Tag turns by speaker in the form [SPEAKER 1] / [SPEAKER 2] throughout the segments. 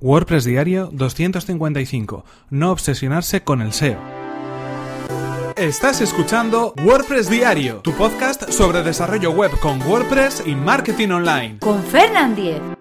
[SPEAKER 1] WordPress Diario 255. No obsesionarse con el SEO. Estás escuchando WordPress Diario, tu podcast sobre desarrollo web con WordPress y marketing online.
[SPEAKER 2] Con Fernand Diez.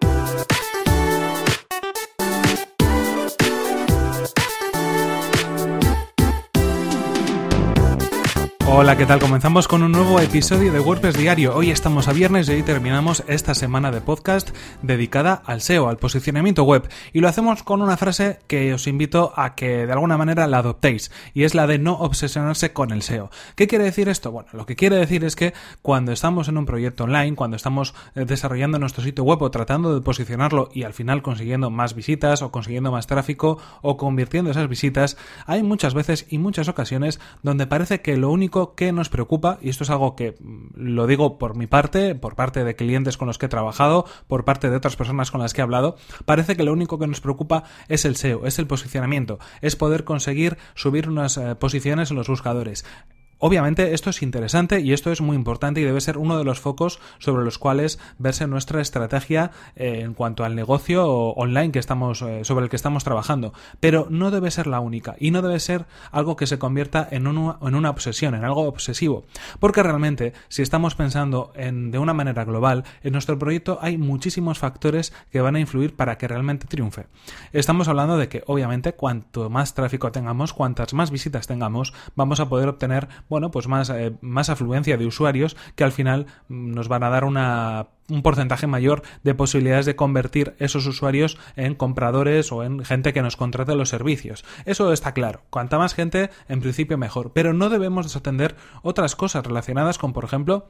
[SPEAKER 1] Hola, ¿qué tal? Comenzamos con un nuevo episodio de WordPress Diario. Hoy estamos a viernes y hoy terminamos esta semana de podcast dedicada al SEO, al posicionamiento web. Y lo hacemos con una frase que os invito a que de alguna manera la adoptéis, y es la de no obsesionarse con el SEO. ¿Qué quiere decir esto? Bueno, lo que quiere decir es que cuando estamos en un proyecto online, cuando estamos eh, desarrollando nuestro sitio web o tratando de posicionarlo y al final consiguiendo más visitas o consiguiendo más tráfico o convirtiendo esas visitas, hay muchas veces y muchas ocasiones donde parece que lo único que nos preocupa, y esto es algo que mm, lo digo por mi parte, por parte de clientes con los que he trabajado, por parte de otras personas con las que he hablado, parece que lo único que nos preocupa es el SEO, es el posicionamiento, es poder conseguir subir unas eh, posiciones en los buscadores. Obviamente esto es interesante y esto es muy importante y debe ser uno de los focos sobre los cuales verse nuestra estrategia eh, en cuanto al negocio online que estamos eh, sobre el que estamos trabajando, pero no debe ser la única y no debe ser algo que se convierta en, en una obsesión, en algo obsesivo, porque realmente si estamos pensando en, de una manera global en nuestro proyecto hay muchísimos factores que van a influir para que realmente triunfe. Estamos hablando de que obviamente cuanto más tráfico tengamos, cuantas más visitas tengamos, vamos a poder obtener bueno, pues más, eh, más afluencia de usuarios que al final mm, nos van a dar una un porcentaje mayor de posibilidades de convertir esos usuarios en compradores o en gente que nos contrate los servicios. Eso está claro. Cuanta más gente, en principio mejor. Pero no debemos desatender otras cosas relacionadas con, por ejemplo,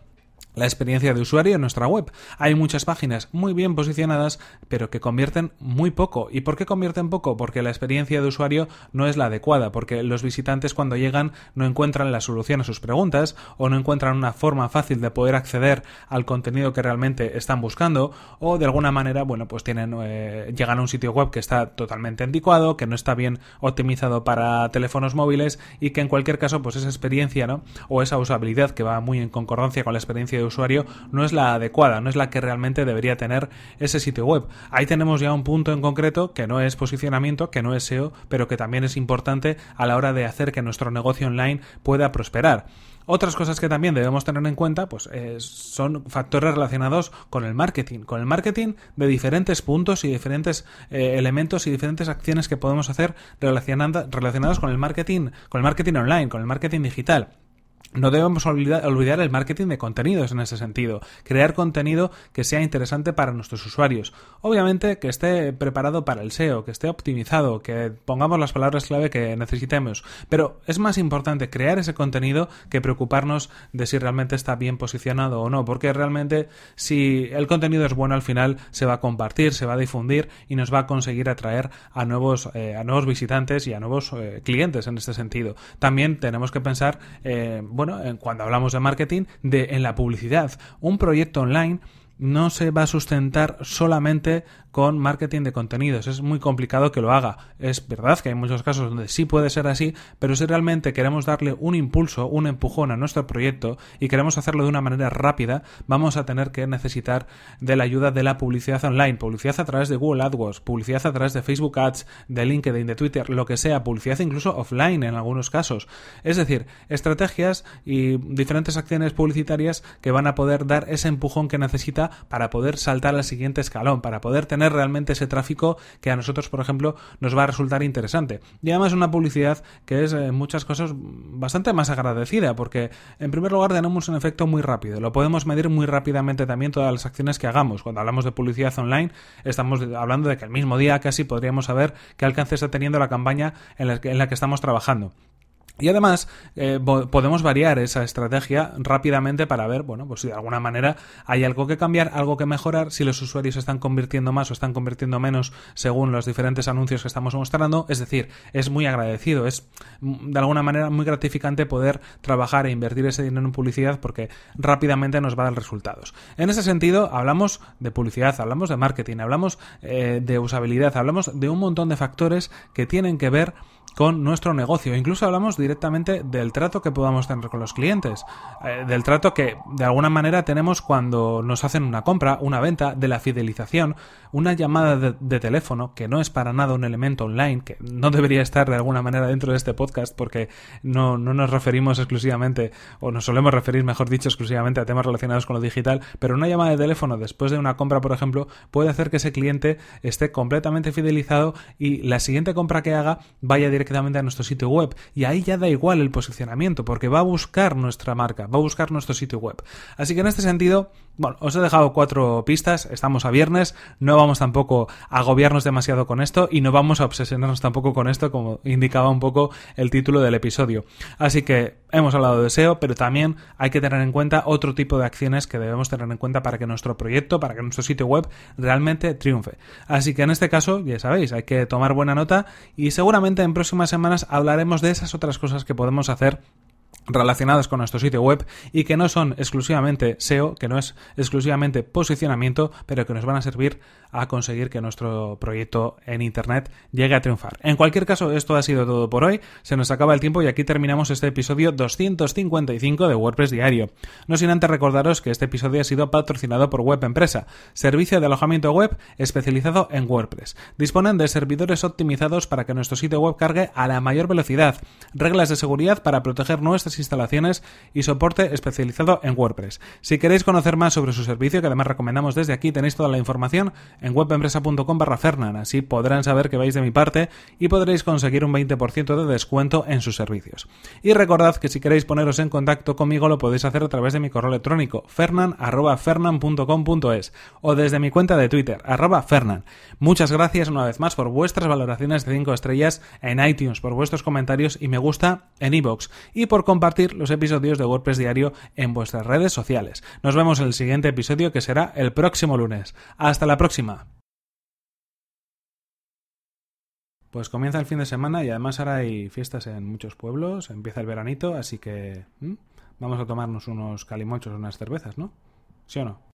[SPEAKER 1] la experiencia de usuario en nuestra web. Hay muchas páginas muy bien posicionadas, pero que convierten muy poco. ¿Y por qué convierten poco? Porque la experiencia de usuario no es la adecuada, porque los visitantes cuando llegan no encuentran la solución a sus preguntas o no encuentran una forma fácil de poder acceder al contenido que realmente están buscando o de alguna manera, bueno, pues tienen eh, llegan a un sitio web que está totalmente anticuado, que no está bien optimizado para teléfonos móviles y que en cualquier caso, pues esa experiencia, ¿no? O esa usabilidad que va muy en concordancia con la experiencia de usuario no es la adecuada, no es la que realmente debería tener ese sitio web. Ahí tenemos ya un punto en concreto que no es posicionamiento, que no es SEO, pero que también es importante a la hora de hacer que nuestro negocio online pueda prosperar. Otras cosas que también debemos tener en cuenta pues, eh, son factores relacionados con el marketing, con el marketing de diferentes puntos y diferentes eh, elementos y diferentes acciones que podemos hacer relacionadas con el marketing, con el marketing online, con el marketing digital. No debemos olvidar, el marketing de contenidos en ese sentido, crear contenido que sea interesante para nuestros usuarios. Obviamente que esté preparado para el SEO, que esté optimizado, que pongamos las palabras clave que necesitemos, pero es más importante crear ese contenido que preocuparnos de si realmente está bien posicionado o no, porque realmente si el contenido es bueno al final se va a compartir, se va a difundir y nos va a conseguir atraer a nuevos, eh, a nuevos visitantes y a nuevos eh, clientes en este sentido. También tenemos que pensar eh, bueno, cuando hablamos de marketing, de en la publicidad. Un proyecto online no se va a sustentar solamente con marketing de contenidos. Es muy complicado que lo haga. Es verdad que hay muchos casos donde sí puede ser así, pero si realmente queremos darle un impulso, un empujón a nuestro proyecto y queremos hacerlo de una manera rápida, vamos a tener que necesitar de la ayuda de la publicidad online, publicidad a través de Google AdWords, publicidad a través de Facebook Ads, de LinkedIn, de Twitter, lo que sea, publicidad incluso offline en algunos casos. Es decir, estrategias y diferentes acciones publicitarias que van a poder dar ese empujón que necesita para poder saltar al siguiente escalón, para poder tener realmente ese tráfico que a nosotros, por ejemplo, nos va a resultar interesante. Y además una publicidad que es en muchas cosas bastante más agradecida, porque en primer lugar tenemos un efecto muy rápido, lo podemos medir muy rápidamente también todas las acciones que hagamos. Cuando hablamos de publicidad online, estamos hablando de que el mismo día casi podríamos saber qué alcance está teniendo la campaña en la que, en la que estamos trabajando. Y además eh, podemos variar esa estrategia rápidamente para ver, bueno, pues si de alguna manera hay algo que cambiar, algo que mejorar, si los usuarios están convirtiendo más o están convirtiendo menos según los diferentes anuncios que estamos mostrando. Es decir, es muy agradecido, es mm, de alguna manera muy gratificante poder trabajar e invertir ese dinero en publicidad porque rápidamente nos va a dar resultados. En ese sentido, hablamos de publicidad, hablamos de marketing, hablamos eh, de usabilidad, hablamos de un montón de factores que tienen que ver con nuestro negocio. Incluso hablamos directamente del trato que podamos tener con los clientes, eh, del trato que de alguna manera tenemos cuando nos hacen una compra, una venta, de la fidelización, una llamada de, teléfono, que no es para nada un elemento online, que no debería estar de alguna manera dentro de este podcast porque no, no nos referimos exclusivamente, o nos solemos referir, mejor dicho, exclusivamente a temas relacionados con lo digital, pero una llamada de teléfono después de una compra, por ejemplo, puede hacer que ese cliente esté completamente fidelizado y la siguiente compra que haga vaya directamente a nuestro sitio web y ahí ya da igual el posicionamiento porque va a buscar nuestra marca, va a buscar nuestro sitio web. Así que en este sentido, bueno, os he dejado cuatro pistas, estamos a viernes, no vamos tampoco a agobiarnos demasiado con esto y no vamos a obsesionarnos tampoco con esto como indicaba un poco el título del episodio. Así que hemos hablado de SEO, pero también hay que tener en cuenta otro tipo de acciones que debemos tener en cuenta para que nuestro proyecto, para que nuestro sitio web realmente triunfe. Así que en este caso, ya sabéis, hay que tomar buena nota y seguramente en próximas semanas hablaremos de esas otras cosas que podemos hacer relacionadas con nuestro sitio web y que no son exclusivamente SEO, que no es exclusivamente posicionamiento, pero que nos van a servir a conseguir que nuestro proyecto en Internet llegue a triunfar. En cualquier caso, esto ha sido todo por hoy, se nos acaba el tiempo y aquí terminamos este episodio 255 de WordPress Diario. No sin antes recordaros que este episodio ha sido patrocinado por Web Empresa, servicio de alojamiento web especializado en WordPress. Disponen de servidores optimizados para que nuestro sitio web cargue a la mayor velocidad, reglas de seguridad para proteger nuestras instalaciones y soporte especializado en WordPress. Si queréis conocer más sobre su servicio, que además recomendamos desde aquí, tenéis toda la información en webempresa.com barra Fernan. Así podrán saber que vais de mi parte y podréis conseguir un 20% de descuento en sus servicios. Y recordad que si queréis poneros en contacto conmigo lo podéis hacer a través de mi correo electrónico fernan.fernan.com.es o desde mi cuenta de Twitter arroba fernan. Muchas gracias una vez más por vuestras valoraciones de 5 estrellas en iTunes, por vuestros comentarios y me gusta en iVoox y por compartir los episodios de WordPress Diario en vuestras redes sociales. Nos vemos en el siguiente episodio que será el próximo lunes. Hasta la próxima. Pues comienza el fin de semana y además ahora hay fiestas en muchos pueblos, empieza el veranito, así que vamos a tomarnos unos calimochos, unas cervezas, ¿no? ¿Sí o no?